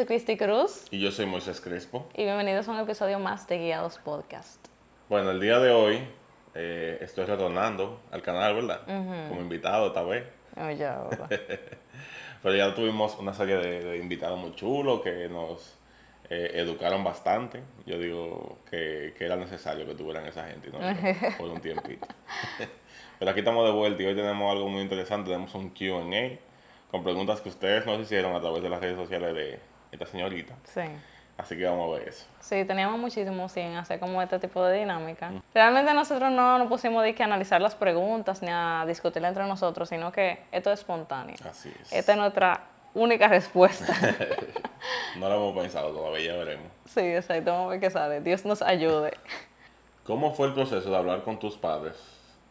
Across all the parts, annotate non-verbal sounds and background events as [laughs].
soy Cristi Cruz. Y yo soy Moisés Crespo. Y bienvenidos a un episodio más de Guiados Podcast. Bueno, el día de hoy eh, estoy retornando al canal, ¿verdad? Como invitado esta vez. Oh, ya, [laughs] Pero ya tuvimos una serie de, invitados muy chulos que nos eh, educaron bastante. Yo digo que, que, era necesario que tuvieran esa gente, ¿no? [laughs] Por un tiempito. Pero aquí estamos de vuelta y hoy tenemos algo muy interesante. Tenemos un QA con preguntas que ustedes nos hicieron a través de las redes sociales de esta señorita. Sí. Así que vamos a ver eso. Sí, teníamos muchísimo sin hacer como este tipo de dinámica. Realmente nosotros no nos pusimos de que analizar las preguntas ni a discutir entre nosotros, sino que esto es espontáneo. Así es. Esta es nuestra única respuesta. [laughs] no lo hemos pensado todavía, ya veremos. Sí, exacto, vamos a ver qué sale. Dios nos ayude. ¿Cómo fue el proceso de hablar con tus padres,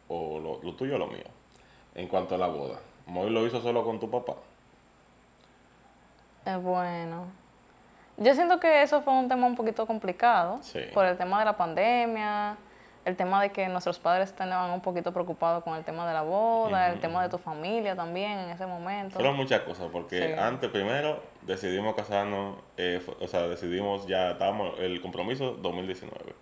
o lo, tuyo o lo mío, en cuanto a la boda? ¿Moy lo hizo solo con tu papá? Es bueno. Yo siento que eso fue un tema un poquito complicado por el tema de la pandemia, el tema de que nuestros padres estaban un poquito preocupados con el tema de la boda, el tema de tu familia también en ese momento. Fueron muchas cosas, porque antes, primero, decidimos casarnos, eh, o sea, decidimos ya, estábamos, el compromiso 2019.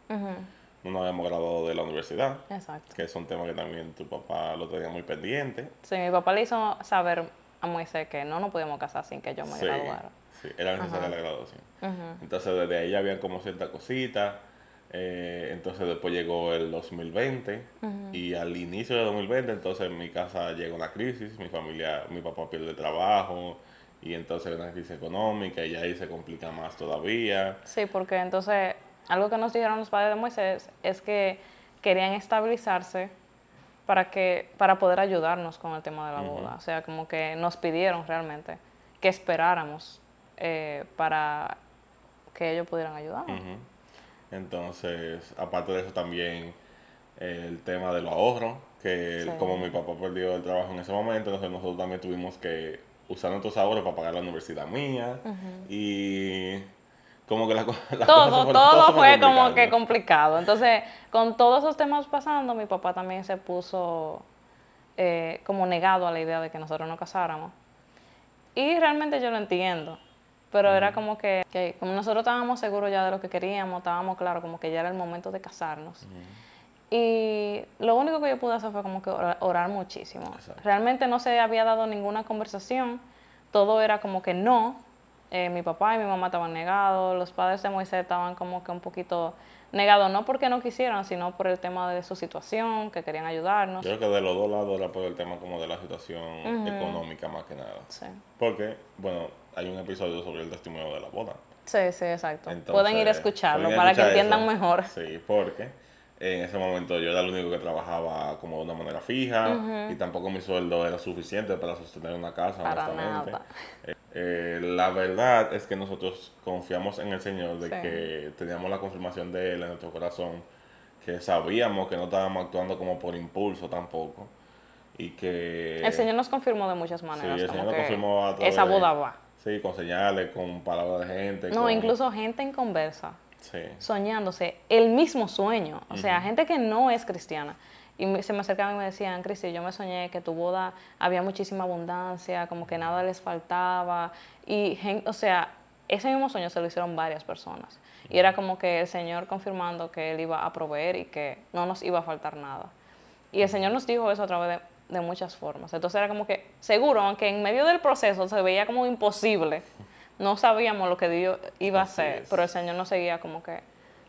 No nos habíamos graduado de la universidad. Exacto. Que es un tema que también tu papá lo tenía muy pendiente. Sí, mi papá le hizo saber a Moisés que no nos podíamos casar sin que yo me graduara. Sí, era necesaria la graduación. Entonces desde ahí había como cierta cosita. Eh, entonces después llegó el 2020 y al inicio de 2020 entonces en mi casa llega una crisis, mi familia, mi papá pierde trabajo y entonces una crisis económica y ahí se complica más todavía. Sí, porque entonces algo que nos dijeron los padres de Moisés es que querían estabilizarse para que para poder ayudarnos con el tema de la boda, o sea, como que nos pidieron realmente que esperáramos eh, para que ellos pudieran ayudarnos. Entonces, aparte de eso también el tema de los ahorros, que como mi papá perdió el trabajo en ese momento, entonces nosotros también tuvimos que usar nuestros ahorros para pagar la universidad mía y como que la, [laughs] todo, todo, fue como que complicado. Entonces, con todos esos temas pasando, mi papá también se puso eh, como negado a la idea de que nosotros nos casáramos. Y realmente yo lo entiendo. Pero era como que, como nosotros estábamos seguros ya de lo que queríamos, estábamos claros como que ya era el momento de casarnos. Y lo único que yo pude hacer fue como que orar, muchísimo. Realmente no se había dado ninguna conversación, todo era como que no. Eh, mi papá y mi mamá estaban negados, los padres de Moisés estaban como que un poquito negados, no porque no quisieran, sino por el tema de su situación, que querían ayudarnos. Creo que de los dos lados era por el tema como de la situación económica más que nada. Sí. Porque, bueno, hay un episodio sobre el testimonio de la boda. Sí, sí, exacto. pueden ir a escucharlo para que entiendan mejor. Sí, porque en ese momento yo era el único que trabajaba como de una manera fija y tampoco mi sueldo era suficiente para sostener una casa, honestamente. Eh, eh, la verdad es que nosotros confiamos en el Señor de que teníamos la confirmación de Él en nuestro corazón, que sabíamos que no estábamos actuando como por impulso tampoco y que... El Señor nos confirmó de muchas maneras. Sí, el Señor nos confirmó Esa boda va. Sí, con señales, con palabras de gente. No, incluso gente en conversa. Sí. Soñándose el mismo sueño. O sea, gente que no es cristiana. Y se me acercaban y me decían, Cristi, yo me soñé que tu boda había muchísima abundancia, como que nada les faltaba. Y, o sea, ese mismo sueño se lo hicieron varias personas. Y era como que el Señor confirmando que Él iba a proveer y que no nos iba a faltar nada. Y el Señor nos dijo eso a través de de muchas formas. Entonces era como que, seguro, aunque en medio del proceso se veía como imposible, [laughs] no sabíamos lo que Dios iba a hacer, pero el Señor nos seguía como que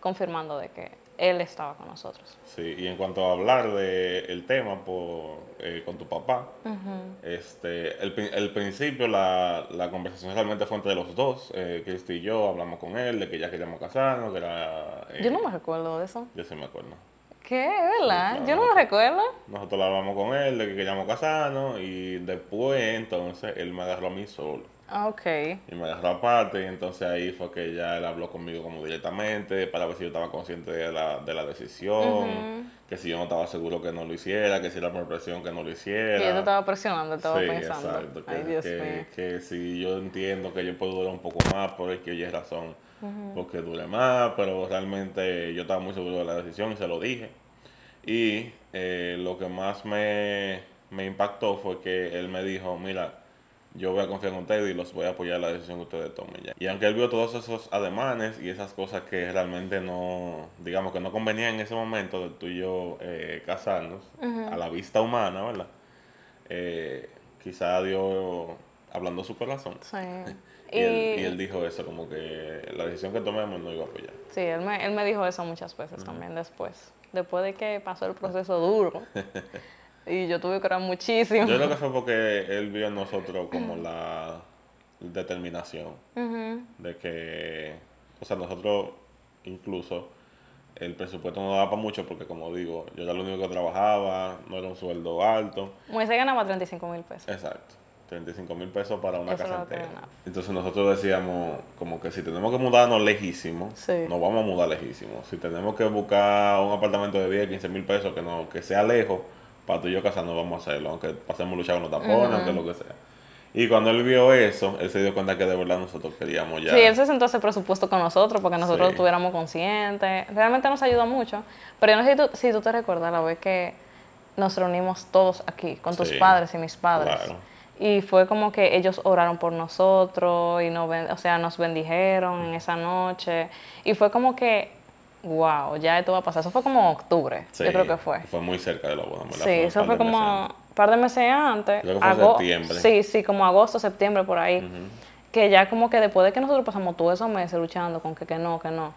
confirmando de que Él estaba con nosotros. Sí, y en cuanto a hablar del tema por, eh, con tu papá, este, el, el principio, la, la, conversación realmente fue entre los dos. Eh, Cristi y yo hablamos con él de que ya queríamos casarnos, que era... yo no me recuerdo de eso. Yo sí me acuerdo. ¿Qué? ¿Verdad? Yo no lo recuerdo. Nosotros hablamos con él de que queríamos casarnos y después entonces él me agarró a mí solo. Ah, ok. Y me agarró aparte y entonces ahí fue que ya él habló conmigo como directamente para ver si yo estaba consciente de la, de la decisión, que si yo no estaba seguro que no lo hiciera, que si era por presión que no lo hiciera. Y yo te estaba presionando, estaba sí, pensando. exacto. Que, Ay, Dios mío. que si yo entiendo que yo puedo durar un poco más por el que oye razón porque dure más, pero realmente yo estaba muy seguro de la decisión y se lo dije. Y eh, lo que más me, impactó fue que él me dijo, mira, yo voy a confiar en ustedes y los voy a apoyar en la decisión que ustedes tomen ya. Y aunque él vio todos esos ademanes y esas cosas que realmente no, digamos que no convenían en ese momento de tú y yo eh, casarnos, a la vista humana, ¿verdad? Eh, quizá Dios hablando su corazón. Sí. [laughs] y, él, dijo eso, como que la decisión que tomemos no iba a apoyar. Sí, él me, él me dijo eso muchas veces también después. Después de que pasó el proceso duro. [laughs] Y yo tuve que orar muchísimo. Yo creo que fue porque él vio en nosotros como la determinación de que, o sea, nosotros incluso el presupuesto no daba para mucho porque, como digo, yo era el único que trabajaba, no era un sueldo alto. Moisés ganaba 35 mil pesos. Exacto. 35 mil pesos para una casa entera. Entonces nosotros decíamos como que si tenemos que mudarnos lejísimo, nos vamos a mudar lejísimo. Si tenemos que buscar un apartamento de 10, 15 mil pesos que no que sea lejos, para tú y yo casarnos vamos a hacerlo, aunque pasemos luchar con los tapones, aunque lo que sea. Y cuando él vio eso, él se dio cuenta que de verdad nosotros queríamos ya. Sí, él se sentó ese presupuesto con nosotros porque nosotros estuviéramos conscientes. Realmente nos ayudó mucho. Pero yo no sé si tú, si tú te recuerdas la vez que nos reunimos todos aquí, con tus padres y mis padres. Claro. Y fue como que ellos oraron por nosotros y nos, o sea, nos bendijeron en esa noche. Y fue como que wow, ya esto va a pasar. Eso fue como octubre, yo creo que fue. Fue muy cerca de la boda, Sí, eso fue como un par de meses antes. Creo que fue septiembre. Sí, sí, como agosto, septiembre, por ahí. Que ya como que después de que nosotros pasamos todos esos meses luchando con que, que no, que no.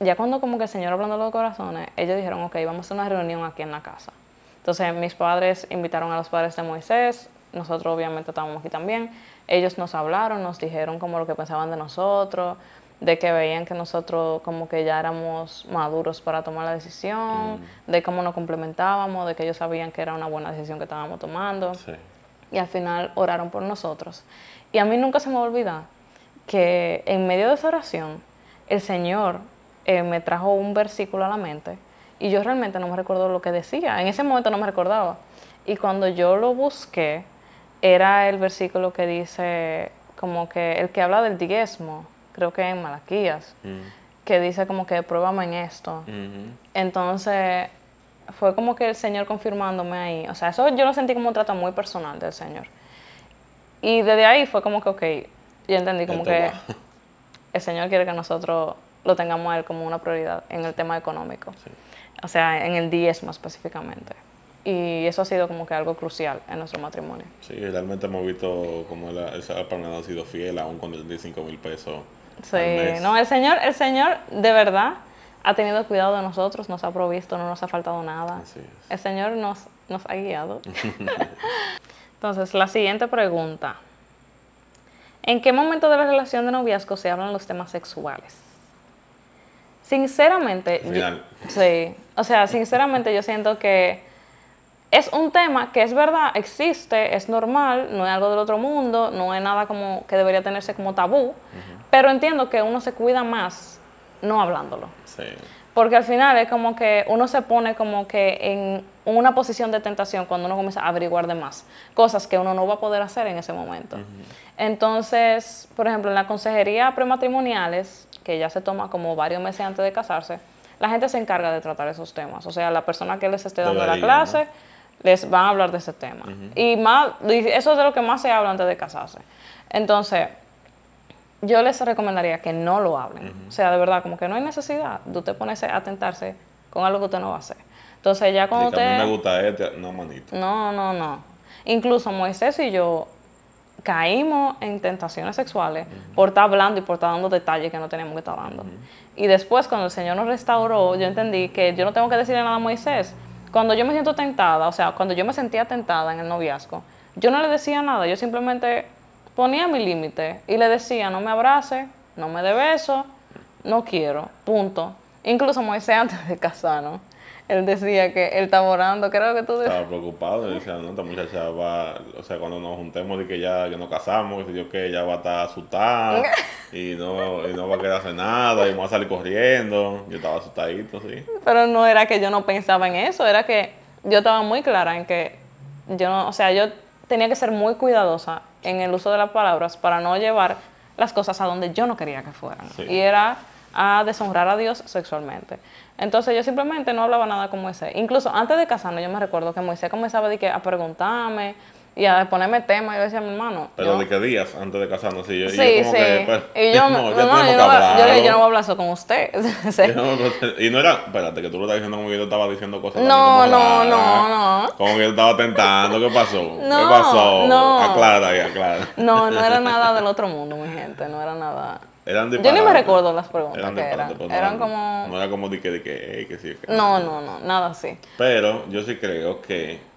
Ya cuando como que el Señor hablando de los corazones, ellos dijeron, ok, vamos a hacer una reunión aquí en la casa. Entonces mis padres invitaron a los padres de Moisés, nosotros obviamente estábamos aquí también. Ellos nos hablaron, nos dijeron como lo que pensaban de nosotros, de que veían que nosotros como que ya éramos maduros para tomar la decisión, mm. de cómo nos complementábamos, de que ellos sabían que era una buena decisión que estábamos tomando. Y al final oraron por nosotros. Y a mí nunca se me olvida que en medio de esa oración el Señor eh, me trajo un versículo a la mente y yo realmente no me recuerdo lo que decía. En ese momento no me recordaba. Y cuando yo lo busqué, era el versículo que dice como que el que habla del diezmo creo que en Malaquías, mm. que dice como que pruébame en esto. Entonces, fue como que el Señor confirmándome ahí. O sea, eso yo lo sentí como un trato muy personal del Señor. Y desde ahí fue como que, ok, yo entendí como que el Señor quiere que nosotros lo tengamos a Él como una prioridad en el tema económico. O sea, en el diezmo específicamente. Y eso ha sido como que algo crucial en nuestro matrimonio. Sí, realmente hemos visto como él, ha sido fiel aún con 35 mil pesos Sí, no, el Señor, el Señor de verdad ha tenido cuidado de nosotros, nos ha provisto, no nos ha faltado nada. El Señor nos, nos ha guiado. [laughs] Entonces, la siguiente pregunta. ¿En qué momento de la relación de noviazgo se hablan los temas sexuales? Sinceramente, sí, o sea, sinceramente yo siento que es un tema que es verdad, existe, es normal, no es algo del otro mundo, no es nada como que debería tenerse como tabú, pero entiendo que uno se cuida más no hablándolo. Sí. Porque al final es como que uno se pone como que en una posición de tentación cuando uno comienza a averiguar de más, cosas que uno no va a poder hacer en ese momento. Entonces, por ejemplo, en la consejería prematrimoniales, que ya se toma como varios meses antes de casarse, la gente se encarga de tratar esos temas. O sea, la persona que les esté dando la clase les van a hablar de ese tema. Y más, eso es de lo que más se habla antes de casarse. Entonces, yo les recomendaría que no lo hablen. O sea, de verdad, como que no hay necesidad de usted ponerse a tentarse con algo que usted no va a hacer. Entonces, ya cuando usted. Me gusta este, no, manito. No, no, no. Incluso Moisés y yo caímos en tentaciones sexuales por estar hablando y por estar dando detalles que no teníamos que estar dando. Y después, cuando el Señor nos restauró, yo entendí que yo no tengo que decirle nada a Moisés. Cuando yo me siento tentada, o sea, cuando yo me sentía tentada en el noviazgo, yo no le decía nada, yo simplemente ponía mi límite y le decía, no me abrace, no me dé beso, no quiero, punto. Incluso Moisés antes de casarnos, él decía que él estaba orando, creo que tú decías. Estaba preocupado, y decía, no, esta muchacha va, o sea, cuando nos juntemos y que ya que nos casamos, y yo que ella va a estar asustada [laughs] y no, y no va a quedarse nada y va a salir corriendo. Yo estaba asustadito, sí. Pero no era que yo no pensaba en eso, era que yo estaba muy clara en que yo no, o sea, yo tenía que ser muy cuidadosa en el uso de las palabras para no llevar las cosas a donde yo no quería que fueran. Y era a deshonrar a Dios sexualmente. Entonces yo simplemente no hablaba nada con Moisés. Incluso antes de casarnos yo me recuerdo que Moisés comenzaba a, a preguntarme y a ponerme tema, yo decía a mi hermano. Pero de qué días antes de casarnos, sí, yo, sí, yo como sí. que. Pues, y yo, [laughs] no, no, yo, no, yo, no voy a hablar eso con usted. [laughs] y no era, espérate, que tú lo estás diciendo como que yo estaba diciendo cosas. No, no, no, no. Como que yo estaba tentando, ¿qué pasó? No, ¿Qué pasó? No. Aclara y aclara. No, no era [laughs] nada del otro mundo, mi gente, no era nada. Eran yo ni me recuerdo las preguntas eran que eran. Pues eran como... No era como de que, de que, que sí. Que no, no, no, nada así. Pero yo sí creo que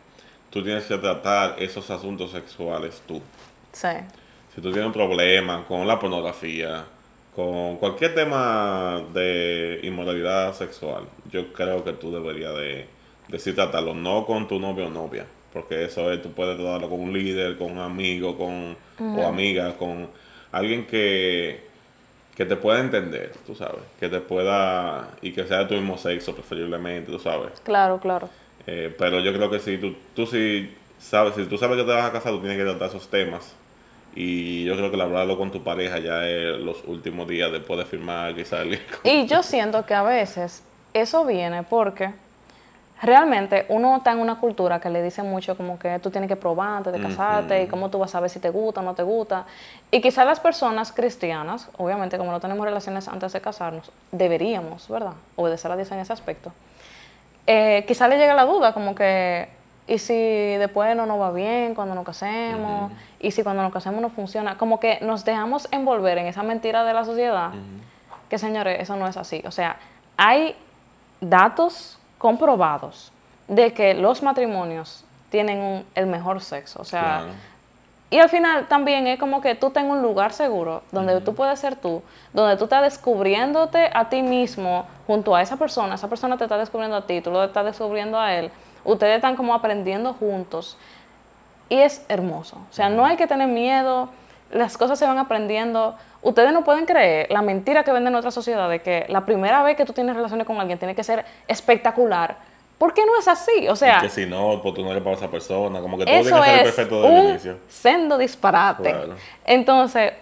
tú tienes que tratar esos asuntos sexuales tú. Sí. Si tú tienes un problema con la pornografía, con cualquier tema de inmoralidad sexual, yo creo que tú deberías de decir tratarlo, no con tu novio o novia, porque eso es, tú puedes tratarlo con un líder, con un amigo, con, o amiga, con alguien que que te pueda entender, tú sabes, que te pueda, y que sea de tu mismo sexo preferiblemente, tú sabes. Claro, claro. Eh, pero yo creo que si tú, tú sí sabes, si tú sabes que te vas a casar, tú tienes que tratar esos temas. Y yo creo que hablarlo con tu pareja ya es los últimos días después de firmar salir. Y yo siento que a veces eso viene porque realmente uno está en una cultura que le dice mucho como que tú tienes que probar antes de casarte y cómo tú vas a saber si te gusta o no te gusta. Y quizás las personas cristianas, obviamente como no tenemos relaciones antes de casarnos, deberíamos, ¿verdad? Obedecer a Dios en ese aspecto. Eh, quizás le llegue la duda como que, ¿y si después no nos va bien cuando nos casemos? ¿Y si cuando nos casemos no funciona? Como que nos dejamos envolver en esa mentira de la sociedad, que señores, eso no es así. O sea, hay datos comprobados de que los matrimonios tienen el mejor sexo. O sea, y al final también es como que tú tengas un lugar seguro donde tú puedes ser tú, donde tú estás descubriéndote a ti mismo junto a esa persona, esa persona te está descubriendo a ti, tú lo estás descubriendo a él, ustedes están como aprendiendo juntos y es hermoso. O sea, no hay que tener miedo, las cosas se van aprendiendo. Ustedes no pueden creer la mentira que vende nuestra sociedad de que la primera vez que tú tienes relaciones con alguien tiene que ser espectacular. ¿Por qué no es así? O sea, que si no, pues tú no eres para esa persona, como que todo tiene que ser perfecto desde el inicio. Sendo disparate. Entonces,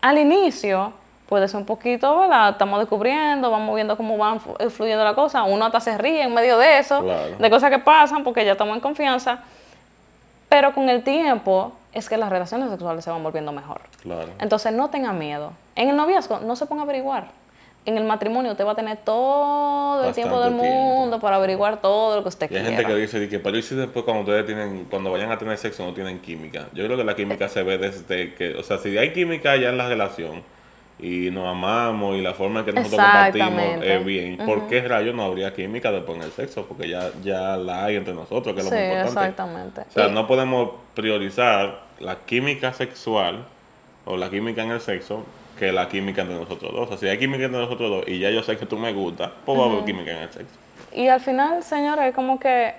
al inicio puede ser un poquito, ¿verdad? Estamos descubriendo, vamos viendo cómo van fluyendo la cosa. Uno hasta se ríe en medio de eso, de cosas que pasan porque ya estamos en confianza. Pero con el tiempo es que las relaciones sexuales se van volviendo mejor. Entonces no tenga miedo. En el noviazgo no se ponga a averiguar. En el matrimonio usted va a tener todo el tiempo del mundo para averiguar todo lo que usted quiera. Hay gente que dice que, pero ¿y si después cuando ustedes tienen, cuando vayan a tener sexo no tienen química? Yo creo que la química se ve desde que, o sea, si hay química ya en la relación, y nos amamos y la forma en que nosotros compartimos es bien. ¿Por qué rayos no habría química después en el sexo? Porque ya, ya la hay entre nosotros, que es lo más importante. Exactamente. O sea, no podemos priorizar la química sexual o la química en el sexo que la química entre nosotros dos. O sea, si hay química entre nosotros dos y ya yo sé que tú me gusta, pues va a haber química en el sexo. Y al final, señores, como que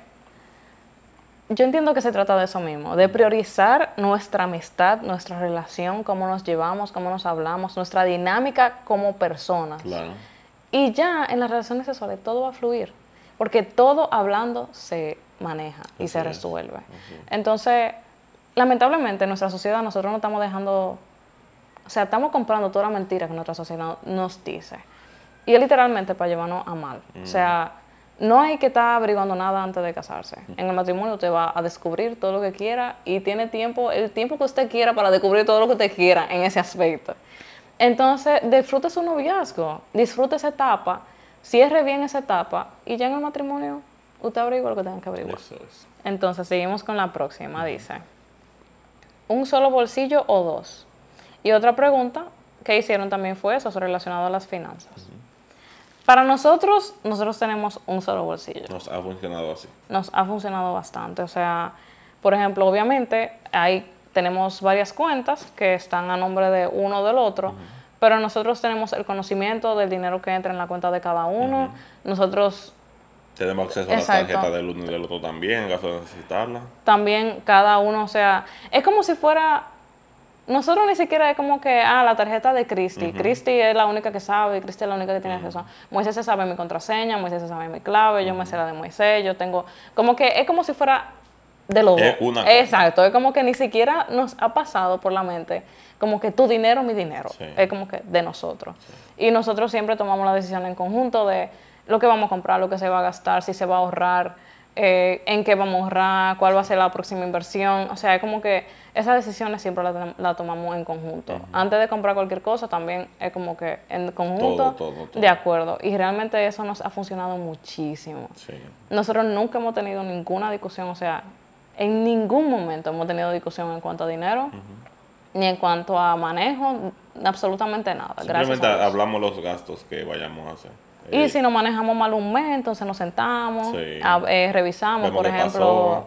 yo entiendo que se trata de eso mismo, de priorizar nuestra amistad, nuestra relación, cómo nos llevamos, cómo nos hablamos, nuestra dinámica como personas. Claro. Y ya en las relaciones sexuales todo va a fluir, porque todo hablando se maneja y se resuelve. Entonces, lamentablemente en nuestra sociedad nosotros no estamos dejando, o sea, estamos comprando toda la mentira que nuestra sociedad nos dice. Y es literalmente para llevarnos a mal. O sea, no hay que estar averiguando nada antes de casarse. En el matrimonio usted va a descubrir todo lo que quiera y tiene tiempo, el tiempo que usted quiera para descubrir todo lo que usted quiera en ese aspecto. Entonces, disfrute su noviazgo, disfrute esa etapa, cierre bien esa etapa y ya en el matrimonio usted averigua lo que tenga que averiguar. Entonces, seguimos con la próxima. Dice, ¿un solo bolsillo o dos? Y otra pregunta que hicieron también fue eso, relacionado a las finanzas. Para nosotros, nosotros tenemos un solo bolsillo. Nos ha funcionado así. Nos ha funcionado bastante. O sea, por ejemplo, obviamente, ahí tenemos varias cuentas que están a nombre de uno o del otro, pero nosotros tenemos el conocimiento del dinero que entra en la cuenta de cada uno. Nosotros tenemos acceso a la tarjeta del uno y del otro también, en caso de necesitarla. También cada uno, o sea, es como si fuera nosotros ni siquiera es como que, ah, la tarjeta de Cristi. Cristi es la única que sabe, Cristi es la única que tiene acceso. Moisés se sabe mi contraseña, Moisés se sabe mi clave, yo me sé la de Moisés, yo tengo... Como que es como si fuera de los dos. Exacto, es como que ni siquiera nos ha pasado por la mente como que tu dinero, mi dinero. Es como que de nosotros. Y nosotros siempre tomamos la decisión en conjunto de lo que vamos a comprar, lo que se va a gastar, si se va a ahorrar. Eh, en qué vamos a ahorrar, cuál va a ser la próxima inversión. O sea, es como que esas decisiones siempre las tomamos en conjunto. Antes de comprar cualquier cosa, también es como que en conjunto, de acuerdo. Y realmente eso nos ha funcionado muchísimo. Nosotros nunca hemos tenido ninguna discusión, o sea, en ningún momento hemos tenido discusión en cuanto a dinero, ni en cuanto a manejo, absolutamente nada. Simplemente hablamos los gastos que vayamos a hacer. Y eh, si nos manejamos mal un mes, entonces nos sentamos, eh, revisamos, por ejemplo,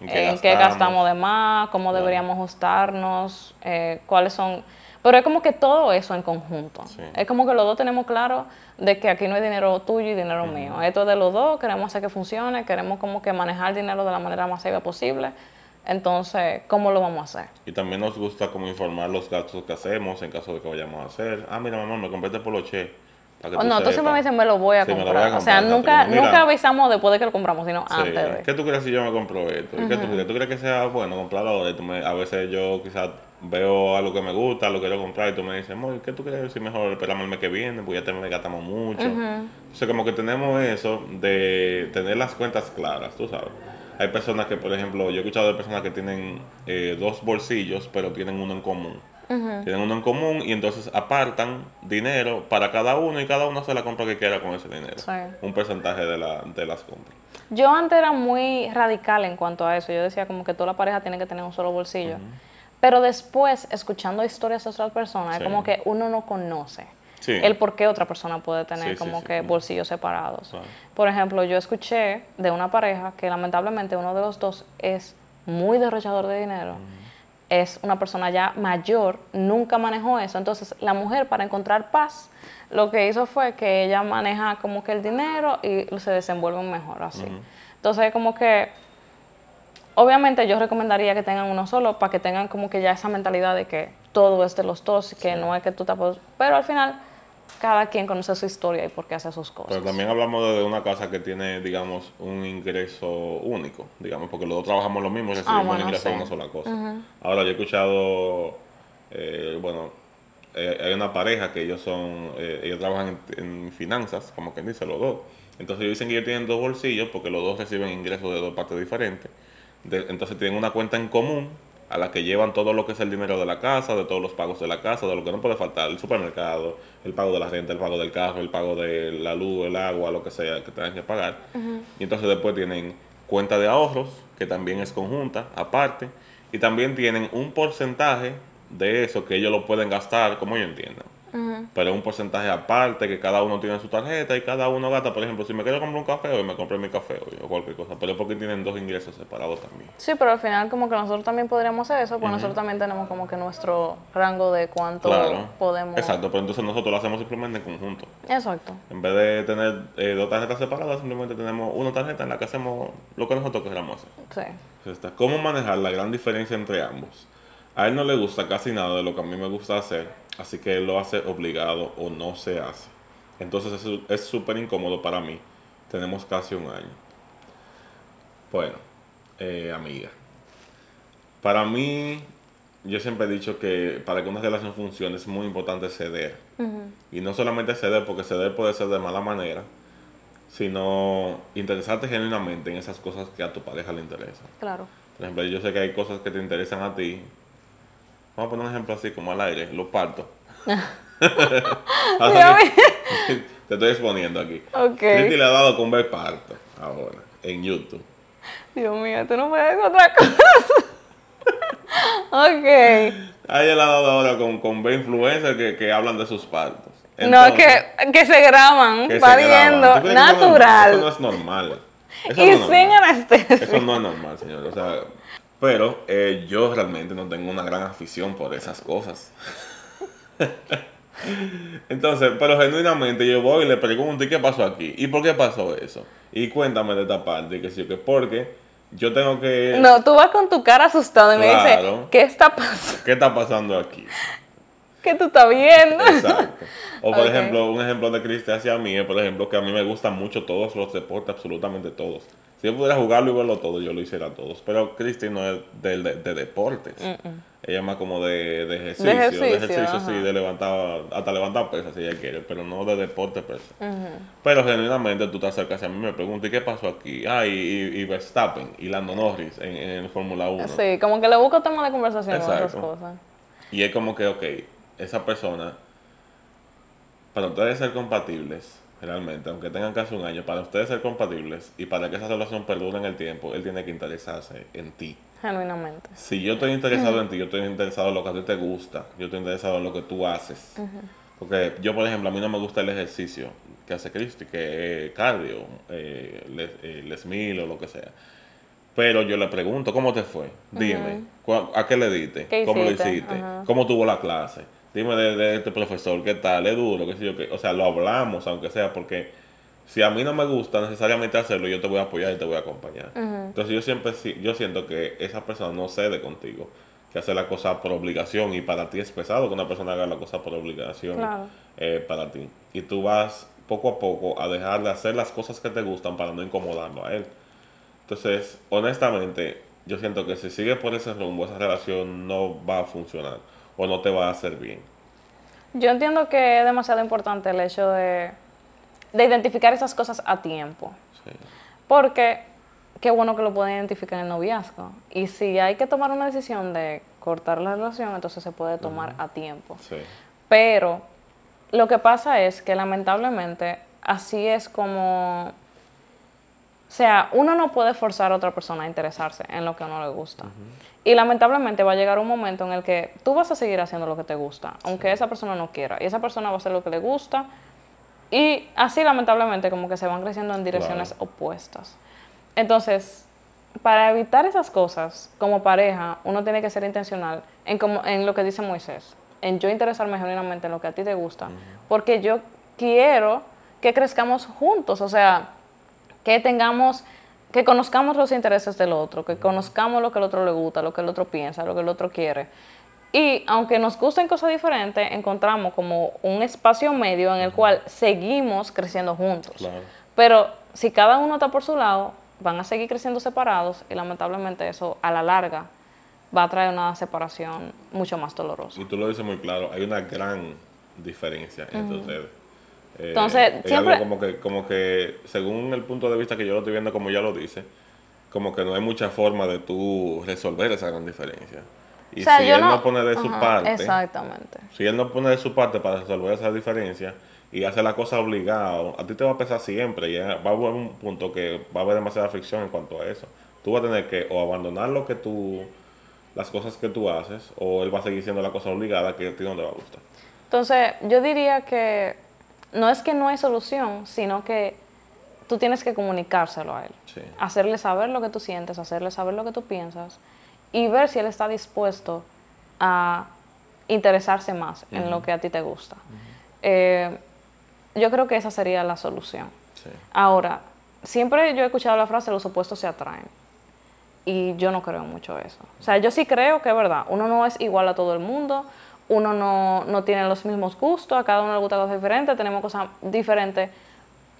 en qué, gastamos. de más, cómo deberíamos ajustarnos, eh, cuáles son... Pero es como que todo eso en conjunto. Es como que los dos tenemos claro de que aquí no hay dinero tuyo y dinero mío. Esto es de los dos, queremos hacer que funcione, queremos como que manejar el dinero de la manera más sabia posible. Entonces, ¿cómo lo vamos a hacer? Y también nos gusta como informar los gastos que hacemos en caso de que vayamos a hacer. Ah, mira, mamá, me compré este poloche o no, tú siempre me dices, me lo voy a, comprar. O sea, nunca, nunca avisamos después de que lo compramos, sino antes de. ¿Qué tú crees si yo me compro esto? ¿Qué tú, crees? ¿Tú crees que sea bueno comprarlo ahora? a veces yo quizás veo algo que me gusta, lo quiero comprar y tú me dices, ¿qué tú crees si mejor esperamos el mes que viene? Pues ya te me gastamos mucho. Entonces, como que tenemos eso de tener las cuentas claras, tú sabes. Hay personas que, por ejemplo, yo he escuchado de personas que tienen eh, dos bolsillos, pero tienen uno en común. Tienen uno en común y entonces apartan dinero para cada uno y cada uno hace la compra que quiera con ese dinero. Un porcentaje de, la, de las compras. Yo antes era muy radical en cuanto a eso. Yo decía como que toda la pareja tiene que tener un solo bolsillo. Pero después, escuchando historias de otras personas, es como que uno no conoce. el por qué otra persona puede tener como que bolsillos separados. Por ejemplo, yo escuché de una pareja que lamentablemente uno de los dos es muy derrochador de dinero es una persona ya mayor, nunca manejó eso. Entonces, la mujer para encontrar paz, lo que hizo fue que ella maneja como que el dinero y se desenvuelve mejor así. Entonces, como que, obviamente yo recomendaría que tengan uno solo para que tengan como que ya esa mentalidad de que todo es de los dos, que no es que tú te Pero al final cada quien conoce su historia y por qué hace sus cosas. Pero también hablamos de una casa que tiene, digamos, un ingreso único, digamos, porque los dos trabajamos lo mismo y recibimos ah, un ingreso de una sola cosa. Ahora, yo he escuchado, eh, bueno, eh, hay una pareja que ellos son, eh, ellos trabajan en, finanzas, como quien dice, los dos. Entonces ellos dicen que ellos tienen dos bolsillos porque los dos reciben ingresos de dos partes diferentes. entonces tienen una cuenta en común a la que llevan todo lo que es el dinero de la casa, de todos los pagos de la casa, de lo que no puede faltar, el supermercado, el pago de la renta, el pago del carro, el pago de la luz, el agua, lo que sea que tengan que pagar. Y entonces después tienen cuenta de ahorros, que también es conjunta, aparte, y también tienen un porcentaje de eso que ellos lo pueden gastar como ellos entiendan pero es un porcentaje aparte que cada uno tiene su tarjeta y cada uno gasta. Por ejemplo, si me quiero comprar un café hoy, me compré mi café hoy o cualquier cosa, pero es porque tienen dos ingresos separados también. Sí, pero al final como que nosotros también podríamos hacer eso, pues nosotros también tenemos como que nuestro rango de cuánto podemos... Exacto, pero entonces nosotros lo hacemos simplemente en conjunto. Exacto. En vez de tener eh, dos tarjetas separadas, simplemente tenemos una tarjeta en la que hacemos lo que nosotros queramos hacer. Sí. ¿Cómo manejar la gran diferencia entre ambos? A él no le gusta casi nada de lo que a mí me gusta hacer Así que él lo hace obligado o no se hace. Entonces es súper incómodo para mí. Tenemos casi un año. Bueno, eh, amiga. Para mí, yo siempre he dicho que para que una relación funcione es muy importante ceder. Y no solamente ceder, porque ceder puede ser de mala manera, sino interesarte genuinamente en esas cosas que a tu pareja le interesan. Claro. Por ejemplo, yo sé que hay cosas que te interesan a ti Vamos a poner un ejemplo así como al aire, los partos. [laughs] [laughs] te estoy exponiendo aquí. Ok. le ha dado con ver parto ahora en YouTube. Dios mío, tú no puedes otra cosa. [laughs] ok. A ella le ha dado ahora con, con ver influencers que, que hablan de sus partos. no, que, que se graban pariendo natural. Eso no es normal. Eso y no sin anestesia. Eso no es normal, señor. O sea, pero eh, yo realmente no tengo una gran afición por esas cosas. [laughs] Entonces, pero genuinamente yo voy y le pregunto, ¿y qué pasó aquí? ¿Y por qué pasó eso? Y cuéntame de esta parte, que sí, que porque yo tengo que... No, tú vas con tu cara asustado y me dices, ¿qué está pasando? ¿Qué está pasando aquí? ¿Qué tú estás viendo? Exacto. [laughs] O por ejemplo, un ejemplo de Cristian hacia mí es, por ejemplo, que a mí me gustan mucho todos los deportes, absolutamente todos Si yo pudiera jugarlo y verlo todo, yo lo hiciera todos. Pero Cristi no es de, de, deportes. Ella es más como de, de ejercicio. De ejercicio, sí, de levantar, hasta levantar pesas si ella quiere, pero no de deporte per Pero genuinamente tú te acercas a mí y me preguntas, ¿y qué pasó aquí? Ah, y, y, Verstappen y Lando Norris en, en Fórmula 1. Sí, como que le busco tema de conversación Exacto. otras cosas. Y es como que, ok, esa persona, para ustedes ser compatibles, realmente, aunque tengan casi un año, para ustedes ser compatibles y para que esa relación perdure en el tiempo, él tiene que interesarse en ti. Genuinamente. Si yo estoy interesado en ti, yo estoy interesado en lo que a ti te gusta, yo estoy interesado en lo que tú haces. Porque yo, por ejemplo, a mí no me gusta el ejercicio que hace Cristi, que es cardio, eh, les, eh, o lo que sea. Pero yo le pregunto, ¿cómo te fue? Dime, ¿a qué le diste? ¿Cómo lo hiciste? ¿Cómo tuvo la clase? Dime de, este profesor, ¿qué tal? ¿Es duro? ¿Qué sé yo? Qué? O sea, lo hablamos, aunque sea, porque si a mí no me gusta necesariamente hacerlo, yo te voy a apoyar y te voy a acompañar. Entonces yo siempre yo siento que esa persona no cede contigo, que hace la cosa por obligación y para ti es pesado que una persona haga la cosa por obligación eh, para ti. Y tú vas poco a poco a dejar de hacer las cosas que te gustan para no incomodarlo a él. Entonces, honestamente, yo siento que si sigue por ese rumbo, esa relación no va a funcionar o no te va a hacer bien. Yo entiendo que es demasiado importante el hecho de, identificar esas cosas a tiempo. Porque qué bueno que lo pueden identificar en el noviazgo. Y si hay que tomar una decisión de cortar la relación, entonces se puede tomar a tiempo. Pero lo que pasa es que lamentablemente así es como... O sea, uno no puede forzar a otra persona a interesarse en lo que a uno le gusta. Y lamentablemente va a llegar un momento en el que tú vas a seguir haciendo lo que te gusta, aunque esa persona no quiera. Y esa persona va a hacer lo que le gusta. Y así lamentablemente como que se van creciendo en direcciones opuestas. Entonces, para evitar esas cosas, como pareja, uno tiene que ser intencional en, como, en lo que dice Moisés, en yo interesarme genuinamente en lo que a ti te gusta, porque yo quiero que crezcamos juntos, o sea, que tengamos que conozcamos los intereses del otro, que conozcamos lo que el otro le gusta, lo que el otro piensa, lo que el otro quiere. Y aunque nos gusten cosas diferentes, encontramos como un espacio medio en el cual seguimos creciendo juntos. Pero si cada uno está por su lado, van a seguir creciendo separados y lamentablemente eso a la larga va a traer una separación mucho más dolorosa. Y tú lo dices muy claro, hay una gran diferencia entre ustedes eh, Entonces, siempre... como que, como que, según el punto de vista que yo lo estoy viendo, como ya lo dice, como que no hay mucha forma de tú resolver esa gran diferencia. Y si él no, pone de su parte, exactamente. si él no pone de su parte para resolver esa diferencia y hace la cosa obligado, a ti te va a pesar siempre y va a haber un punto que va a haber demasiada fricción en cuanto a eso. Tú vas a tener que o abandonar lo que tú, las cosas que tú haces, o él va a seguir siendo la cosa obligada que a ti no te va a gustar. Entonces, yo diría que no es que no hay solución, sino que tú tienes que comunicárselo a él. Hacerle saber lo que tú sientes, hacerle saber lo que tú piensas y ver si él está dispuesto a interesarse más en lo que a ti te gusta. Eh, yo creo que esa sería la solución. Ahora, siempre yo he escuchado la frase los opuestos se atraen. Y yo no creo mucho eso. O sea, yo sí creo que es verdad. Uno no es igual a todo el mundo uno no, tiene los mismos gustos, a cada uno le gusta cosas diferentes, tenemos cosas diferentes,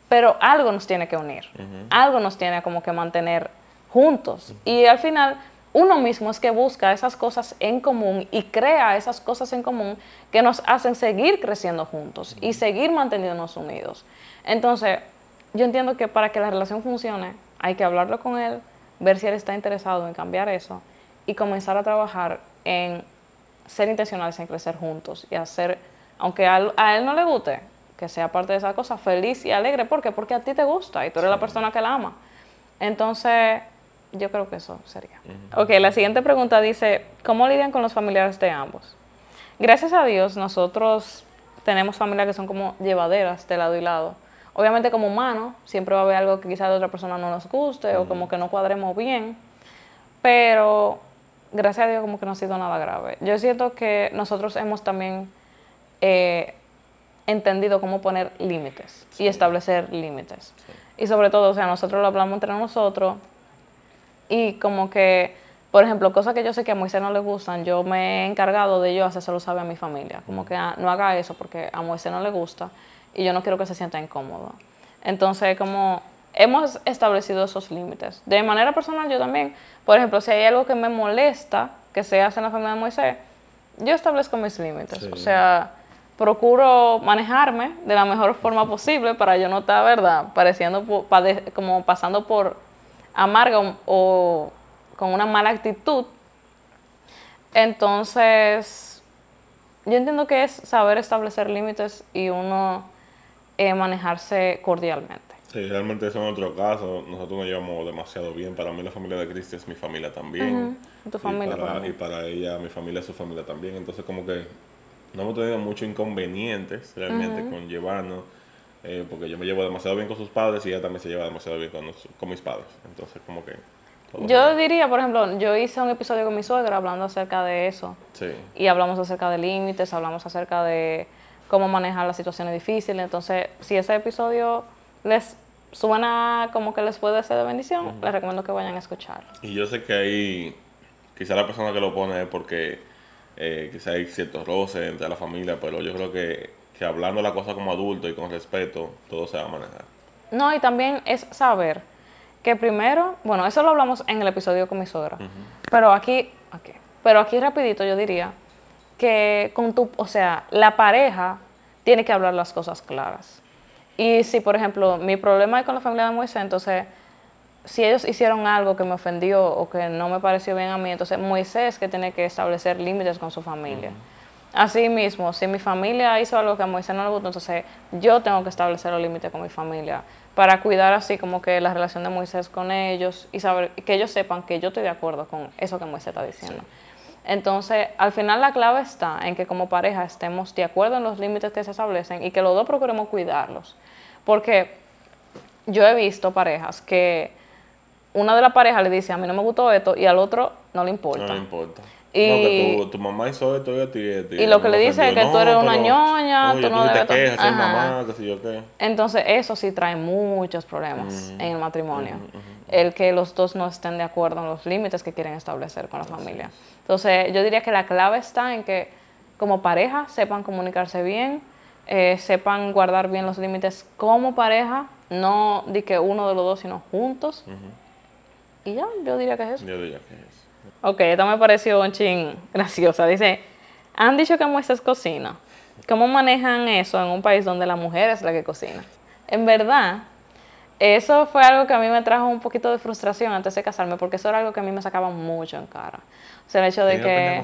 pero algo nos tiene que unir, algo nos tiene como que mantener juntos. Y al final, uno mismo es que busca esas cosas en común y crea esas cosas en común que nos hacen seguir creciendo juntos y seguir manteniéndonos unidos. Entonces, yo entiendo que para que la relación funcione, hay que hablarlo con él, ver si él está interesado en cambiar eso y comenzar a trabajar en ser intencionales en crecer juntos y hacer, aunque a, él no le guste, que sea parte de esa cosa, feliz y alegre. ¿Por qué? Porque a ti te gusta y tú eres la persona que la ama. Entonces, yo creo que eso sería. Ok, la siguiente pregunta dice, ¿cómo lidian con los familiares de ambos? Gracias a Dios, nosotros tenemos familias que son como llevaderas de lado y lado. Obviamente como humanos, siempre va a haber algo que quizás de otra persona no nos guste o como que no cuadremos bien, pero gracias a Dios como que no ha sido nada grave. Yo siento que nosotros hemos también eh, entendido cómo poner límites y establecer límites. Y sobre todo, o sea, nosotros lo hablamos entre nosotros y como que, por ejemplo, cosas que yo sé que a Moisés no le gustan, yo me he encargado de yo hacérselo saber a mi familia. Como que ah, no haga eso porque a Moisés no le gusta y yo no quiero que se sienta incómodo. Entonces, como hemos establecido esos límites. De manera personal, yo también, por ejemplo, si hay algo que me molesta que se hace en la familia de Moisés, yo establezco mis límites. O sea, procuro manejarme de la mejor forma posible para yo no estar, ¿verdad?, pareciendo como pasando por amarga o con una mala actitud. Entonces, yo entiendo que es saber establecer límites y uno eh, manejarse cordialmente. Sí, realmente eso en otro caso. Nosotros nos llevamos demasiado bien. Para mí la familia de Cristi es mi familia también. Tu familia. Y para, y para, ella, mi familia es su familia también. Entonces como que no hemos tenido muchos inconvenientes realmente con llevarnos. Eh, porque yo me llevo demasiado bien con sus padres y ella también se lleva demasiado bien con, con mis padres. Entonces como que... Yo diría, por ejemplo, yo hice un episodio con mi suegra hablando acerca de eso. Sí. Y hablamos acerca de límites, hablamos acerca de cómo manejar las situaciones difíciles. Entonces, si ese episodio les suena como que les puede ser de bendición, les recomiendo que vayan a escuchar. Y yo sé que ahí, quizá la persona que lo pone es porque eh, quizá hay ciertos roces entre la familia, pero yo creo que, que hablando la cosa como adulto y con respeto, todo se va a manejar. No, y también es saber que primero, bueno, eso lo hablamos en el episodio con mi suegra, pero aquí, okay, pero aquí rapidito yo diría que con tu, o sea, la pareja tiene que hablar las cosas claras. Y si, por ejemplo, mi problema es con la familia de Moisés, entonces, si ellos hicieron algo que me ofendió o que no me pareció bien a mí, entonces Moisés que tiene que establecer límites con su familia. Así mismo, si mi familia hizo algo que a Moisés no le gustó, entonces yo tengo que establecer los límites con mi familia para cuidar así como que la relación de Moisés con ellos y saber que ellos sepan que yo estoy de acuerdo con eso que Moisés está diciendo. Entonces, al final la clave está en que como pareja estemos de acuerdo en los límites que se establecen y que los dos procuremos cuidarlos. Porque yo he visto parejas que una de las parejas le dice, a mí no me gustó esto, y al otro no le importa. No le importa. Y, no, que tu, mamá hizo esto y a ti. Y, lo que le dice es que tú eres una ñoña, tú no debes... Te quejas, mamá, que si yo qué. Entonces, eso sí trae muchos problemas en el matrimonio. El que los dos no estén de acuerdo en los límites que quieren establecer con la familia. Entonces, yo diría que la clave está en que como pareja sepan comunicarse bien, eh, sepan guardar bien los límites como pareja, no de que uno de los dos, sino juntos. Y ya, yo diría que es eso. Yo diría que es eso. Ok, esto me pareció un ching graciosa. Dice, han dicho que Moisés cocina. ¿Cómo manejan eso en un país donde la mujer es la que cocina? En verdad, eso fue algo que a mí me trajo un poquito de frustración antes de casarme, porque eso era algo que a mí me sacaba mucho en cara. O sea, el hecho de que...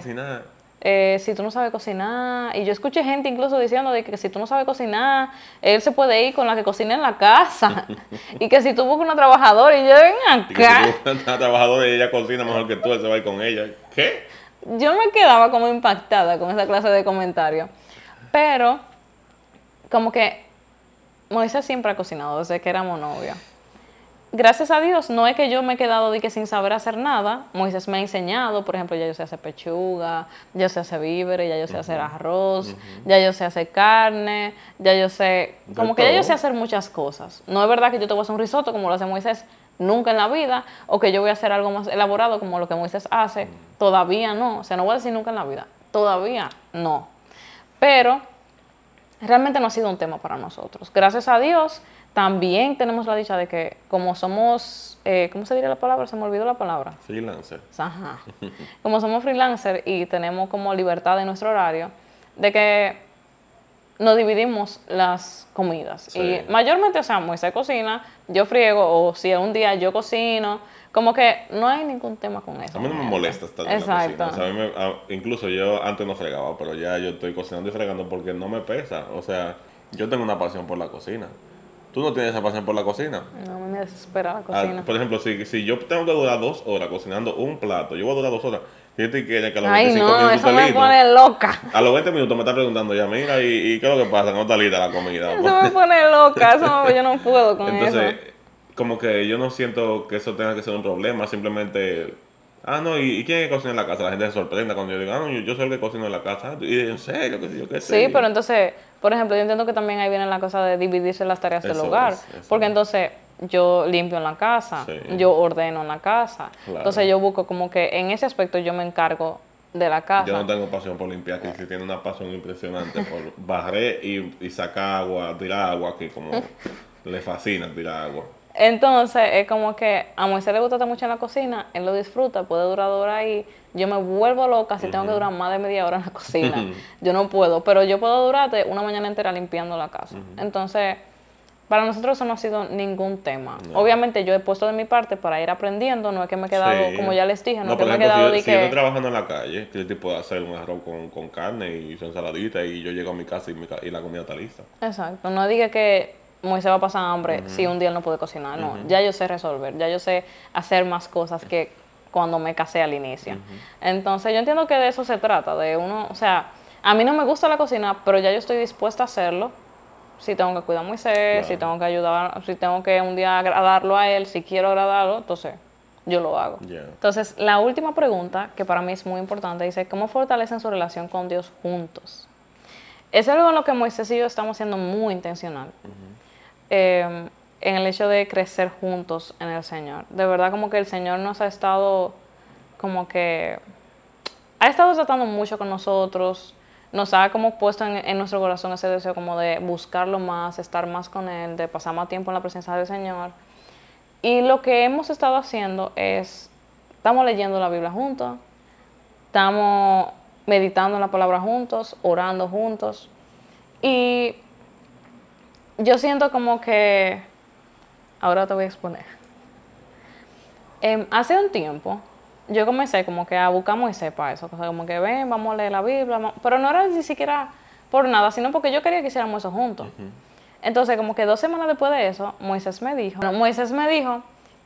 Eh, si tú no sabes cocinar, y yo escuché gente incluso diciendo de que si tú no sabes cocinar, él se puede ir con la que cocina en la casa, [laughs] y que si tú buscas una trabajadora y yo ven acá. Y una trabajadora y ella cocina mejor que tú, él se va a ir con ella. ¿Qué? Yo me quedaba como impactada con esa clase de comentarios, pero como que Moisés siempre ha cocinado desde que éramos novios gracias a Dios, no es que yo me he quedado de que sin saber hacer nada. Moisés me ha enseñado, por ejemplo, ya yo sé hacer pechuga, ya yo sé hacer víveres, ya yo sé hacer arroz, ya yo sé hacer carne, ya yo sé, como que ya yo sé hacer muchas cosas. No es verdad que yo te voy a hacer un risotto como lo hace Moisés, nunca en la vida, o que yo voy a hacer algo más elaborado como lo que Moisés hace, todavía no. O sea, no voy a decir nunca en la vida, todavía no. Pero realmente no ha sido un tema para nosotros. Gracias a Dios también tenemos la dicha de que como somos, eh, ¿cómo se diría la palabra? Se me olvidó la palabra. Freelancer. Ajá. [laughs] Como somos freelancer y tenemos como libertad en nuestro horario, de que nos dividimos las comidas. Y mayormente, o sea, Moisés cocina, yo friego, o si un día yo cocino, como que no hay ningún tema con eso. A mí no me molesta estar en la cocina. O sea, a mí me, incluso yo antes no fregaba, pero ya yo estoy cocinando y fregando porque no me pesa. O sea, yo tengo una pasión por la cocina. ¿Tú no tienes esa pasión por la cocina? No, me desespera la ah, cocina. por ejemplo, si, si yo tengo que durar dos horas cocinando un plato, yo voy a durar dos horas. Fíjate que, que a los Ay, 25 no, minutos eso me pone loca. A los 20 minutos me está preguntando ya, mira, ¿y, qué es lo que pasa? No está lista la comida. Eso me pone loca, eso yo no puedo con eso. Entonces, como que yo no siento que eso tenga que ser un problema, simplemente... Ah, no, ¿y, quién es que cocina en la casa? La gente se sorprende cuando yo digo, ah, no, yo, soy el que cocino en la casa. Y en serio, que yo qué sé. Sí, pero entonces por ejemplo, yo entiendo que también ahí viene la cosa de dividirse las tareas del hogar, porque entonces yo limpio en la casa, yo ordeno en la casa, entonces yo busco como que en ese aspecto yo me encargo de la casa. Yo no tengo pasión por limpiar, que si tiene una pasión impresionante por [laughs] barrer y, sacar agua, tirar agua aquí como... [laughs] Le fascina tirar agua. Entonces, es como que a Moisés le gusta estar mucho en la cocina, él lo disfruta, puede durar dos horas ahí. Yo me vuelvo loca si tengo que durar más de media hora en la cocina. [laughs] yo no puedo, pero yo puedo durarte una mañana entera limpiando la casa. Entonces, para nosotros eso no ha sido ningún tema. Obviamente yo he puesto de mi parte para ir aprendiendo, no es que me he quedado, como ya les dije, no, es que me he quedado si, yo, si yo estoy trabajando en la calle, que yo puedo hacer un arroz con, con, carne y su ensaladita y yo llego a mi casa y, y la comida está lista. Exacto, no diga que Moisés va a pasar hambre si un día él no puede cocinar. No, ya yo sé resolver, ya yo sé hacer más cosas que cuando me casé al inicio. Entonces yo entiendo que de eso se trata, de uno, o sea, a mí no me gusta la cocina, pero ya yo estoy dispuesta a hacerlo. Si tengo que cuidar a Moisés, si tengo que ayudar, si tengo que un día agradarlo a él, si quiero agradarlo, entonces yo lo hago. Entonces, la última pregunta, que para mí es muy importante, dice, ¿cómo fortalecen su relación con Dios juntos? Es algo en lo que Moisés y yo estamos siendo muy intencional. Em, en el hecho de crecer juntos en el Señor. De verdad como que el Señor nos ha estado como que ha estado tratando mucho con nosotros, nos ha como puesto en, nuestro corazón ese deseo como de buscarlo más, estar más con Él, de pasar más tiempo en la presencia del Señor. Y lo que hemos estado haciendo es, estamos leyendo la Biblia juntos, estamos meditando en la palabra juntos, orando juntos. Y yo siento como que, ahora te voy a exponer. Em, hace un tiempo, yo comencé como que a buscar Moisés para eso, como que ven, vamos a leer la Biblia, pero no era ni siquiera por nada, sino porque yo quería que hiciéramos eso juntos. Entonces, como que dos semanas después de eso, Moisés me dijo, Moisés me dijo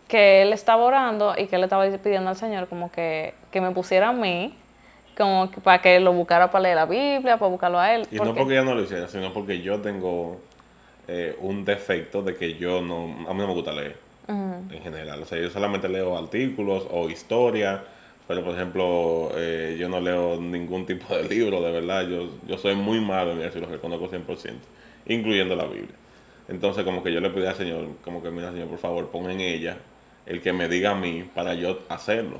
que él estaba orando y que él estaba pidiendo al Señor como que, que me pusiera a mí, como para que lo buscara para leer la Biblia, para buscarlo a él. Y no porque ya no lo hiciera, sino porque yo tengo eh, un defecto de que yo no, a mí no me gusta leer en general. O sea, yo solamente leo artículos o historia, pero por ejemplo, eh, yo no leo ningún tipo de libro, de verdad. Yo, yo soy muy malo en eso y lo reconozco 100%, incluyendo la Biblia. Entonces, como que yo le pedí al Señor, como que mira, Señor, por favor, pon en ella el que me diga a mí para yo hacerlo.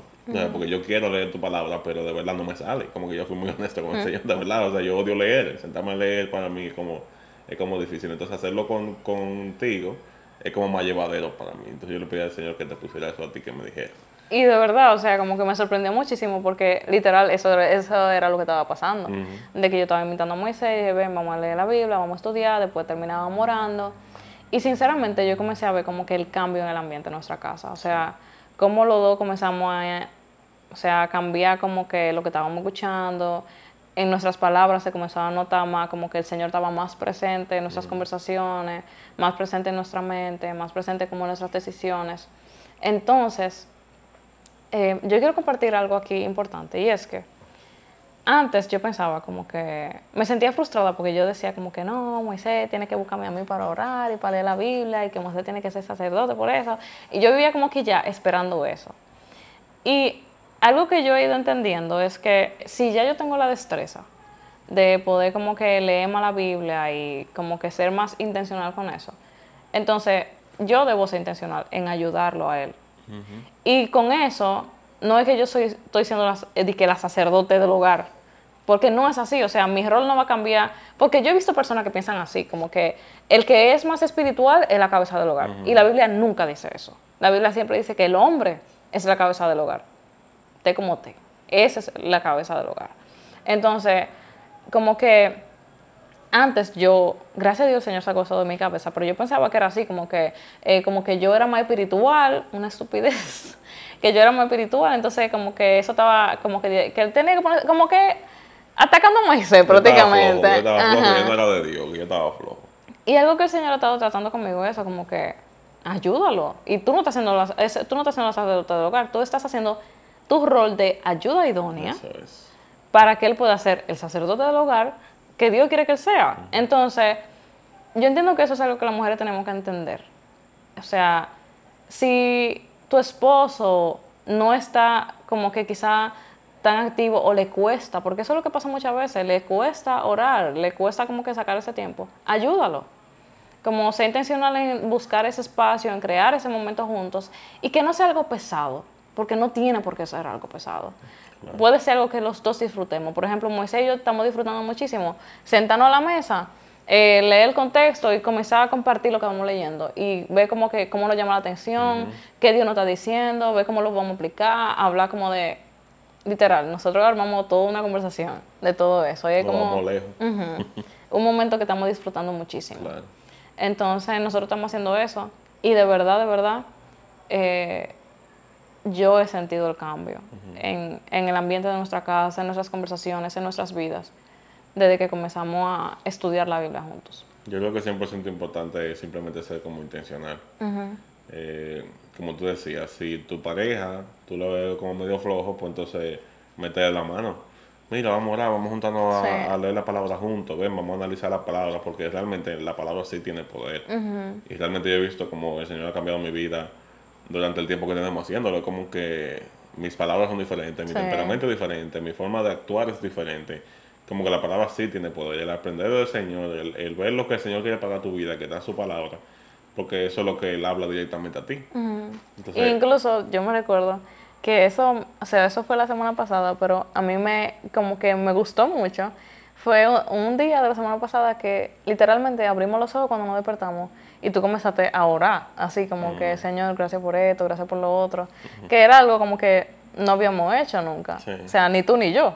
Porque yo quiero leer tu palabra, pero de verdad no me sale. Como que yo fui muy [laughs] honesto con el Señor, de verdad. O sea, yo odio leer. Sentarme a leer para mí como es como difícil. Entonces hacerlo con, contigo es como más llevadero para mí. Entonces yo le pedí al Señor que te pusiera eso a ti, que me dijera. Y de verdad, o sea, como que me sorprendió muchísimo porque literal eso, eso era lo que estaba pasando. De que yo estaba invitando a Moisés y dije, ven, vamos a leer la Biblia, vamos a estudiar, después terminábamos orando. Y sinceramente yo comencé a ver como que el cambio en el ambiente de nuestra casa. O sea, cómo los dos comenzamos a, o sea, a cambiar como que lo que estábamos escuchando, en nuestras palabras se comenzaba a notar más como que el Señor estaba más presente en nuestras conversaciones, más presente en nuestra mente, más presente como en nuestras decisiones. Entonces, eh, yo quiero compartir algo aquí importante y es que antes yo pensaba como que me sentía frustrada porque yo decía como que no, Moisés tiene que buscarme a mí para orar y para leer la Biblia y que Moisés tiene que ser sacerdote por eso. Y yo vivía como que ya esperando eso. Y algo que yo he ido entendiendo es que si ya yo tengo la destreza de poder como que leer más la Biblia y como que ser más intencional con eso, entonces yo debo ser intencional en ayudarlo a él. Y con eso, no es que yo soy, estoy siendo la, eh, que la sacerdote del hogar, porque no es así, o sea, mi rol no va a cambiar, porque yo he visto personas que piensan así, como que el que es más espiritual es la cabeza del hogar, y la Biblia nunca dice eso. La Biblia siempre dice que el hombre es la cabeza del hogar té como té. Esa es la cabeza del hogar. Entonces, como que antes yo, gracias a Dios el Señor sacó eso de mi cabeza, pero yo pensaba que era así, como que, eh, como que yo era más espiritual, una estupidez, [laughs] que yo era más espiritual, entonces como que eso estaba, como que, que él tenía que poner, como que atacando a Moisés prácticamente. yo estaba flojo, yo no era de Dios, yo estaba flojo. Y algo que el Señor ha estado tratando conmigo es eso, como que ayúdalo. Y tú no estás haciendo la, tú no estás haciendo la sacerdote del hogar, tú estás haciendo tu rol de ayuda idónea para que él pueda ser el sacerdote del hogar que Dios quiere que él sea. Entonces, yo entiendo que eso es algo que las mujeres tenemos que entender. O sea, si tu esposo no está como que quizá tan activo o le cuesta, porque eso es lo que pasa muchas veces, le cuesta orar, le cuesta como que sacar ese tiempo, ayúdalo. Como sea intencional en buscar ese espacio, en crear ese momento juntos y que no sea algo pesado porque no tiene por qué ser algo pesado. Puede ser algo que los dos disfrutemos. Por ejemplo, Moisés y yo estamos disfrutando muchísimo. Sentarnos a la mesa, eh, leer el contexto y comenzar a compartir lo que vamos leyendo y ver como que cómo nos llama la atención, qué Dios nos está diciendo, ver cómo lo vamos a aplicar, hablar como de, literal, nosotros armamos toda una conversación de todo eso. Y es como [laughs] un momento que estamos disfrutando muchísimo. Entonces nosotros estamos haciendo eso y de verdad, de verdad, eh, yo he sentido el cambio en, en el ambiente de nuestra casa, en nuestras conversaciones, en nuestras vidas desde que comenzamos a estudiar la Biblia juntos. Yo creo que 100% importante es simplemente ser como intencional. Eh, como tú decías, si tu pareja, tú lo ves como medio flojo, pues entonces meterle la mano. Mira, vamos a orar, vamos juntando a, leer la palabra juntos, ven, vamos a analizar la palabra, porque realmente la palabra sí tiene poder. Y realmente yo he visto como el Señor ha cambiado mi vida durante el tiempo que tenemos haciéndolo, como que mis palabras son diferentes, mi temperamento es diferente, mi forma de actuar es diferente como que la palabra sí tiene poder. El aprender del Señor, el, ver lo que el Señor quiere para tu vida, que da su palabra, porque eso es lo que Él habla directamente a ti. incluso yo me recuerdo que eso, o sea, eso fue la semana pasada, pero a mí me, como que me gustó mucho. Fue un día de la semana pasada que literalmente abrimos los ojos cuando nos despertamos y tú comenzaste a orar, así como que, Señor, gracias por esto, gracias por lo otro, que era algo como que no habíamos hecho nunca. O sea, ni tú ni yo.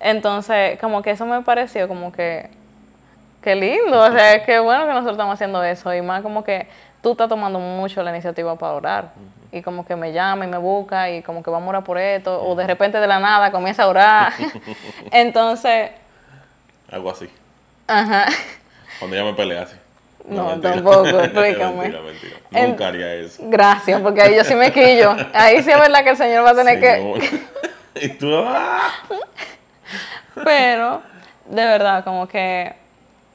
Entonces, como que eso me pareció como que, qué lindo. O sea, qué bueno que nosotros estamos haciendo eso. Y más como que tú estás tomando mucho la iniciativa para orar. Y como que me llama y me busca y como que vamos a orar por esto. O de repente de la nada comienza a orar. [laughs] Entonces... Algo así. Ajá. Cuando ya me peleé así. No, tampoco, [laughs] explícame. mentira, mentira. Nunca haría eso. Gracias, porque ahí yo sí me quillo. Ahí sí es verdad que el Señor va a tener que. [laughs] y tú. ¡ah! Pero, de verdad, como que.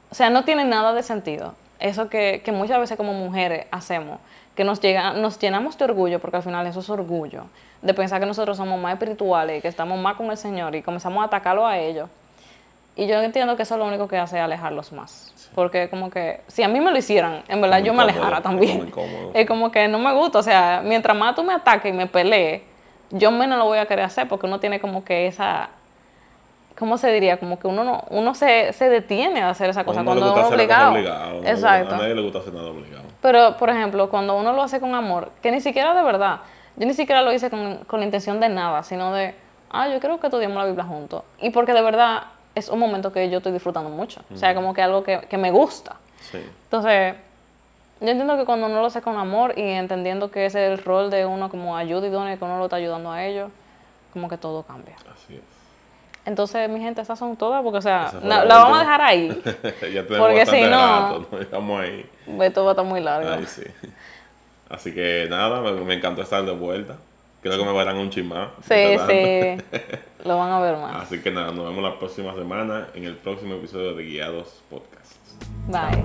O sea, no tiene nada de sentido. Eso que, que muchas veces como mujeres hacemos. Que nos, llega, nos llenamos de orgullo, porque al final eso es orgullo. De pensar que nosotros somos más espirituales y que estamos más con el Señor y comenzamos a atacarlo a ellos. Y yo entiendo que eso lo único que hace es alejarlos más. Porque como que si a mí me lo hicieran, en verdad yo me alejara también. [laughs] Es como que no me gusta, o sea, mientras más tú me ataques y me pelees, yo menos lo voy a querer hacer porque uno tiene como que esa... ¿Cómo se diría? Como que uno no, uno se, se detiene a hacer esa cosa cuando uno es obligado. Exacto. A nadie le gusta hacer nada obligado. Pero, por ejemplo, cuando uno lo hace con amor, que ni siquiera de verdad, yo ni siquiera lo hice con, con la intención de nada, sino de, ah, yo creo que estudiamos la Biblia juntos. Y porque de verdad es un momento que yo estoy disfrutando mucho. O sea, como que algo que, que me gusta. Sí. Entonces, yo entiendo que cuando uno lo hace con amor y entendiendo que ese es el rol de uno como ayuda y que uno lo está ayudando a ellos, como que todo cambia. Así es. Entonces, mi gente, esas son todas, porque, o sea, la, vamos a dejar ahí. [laughs] ya tenemos porque si no, estamos ahí. Esto va a estar muy largo. sí. Así que nada, me, me encantó estar de vuelta. Creo que me verán un chin. Sí, sí. Lo van a ver más. Así que nada, nos vemos la próxima semana en el próximo episodio de Guiados Podcast. Bye.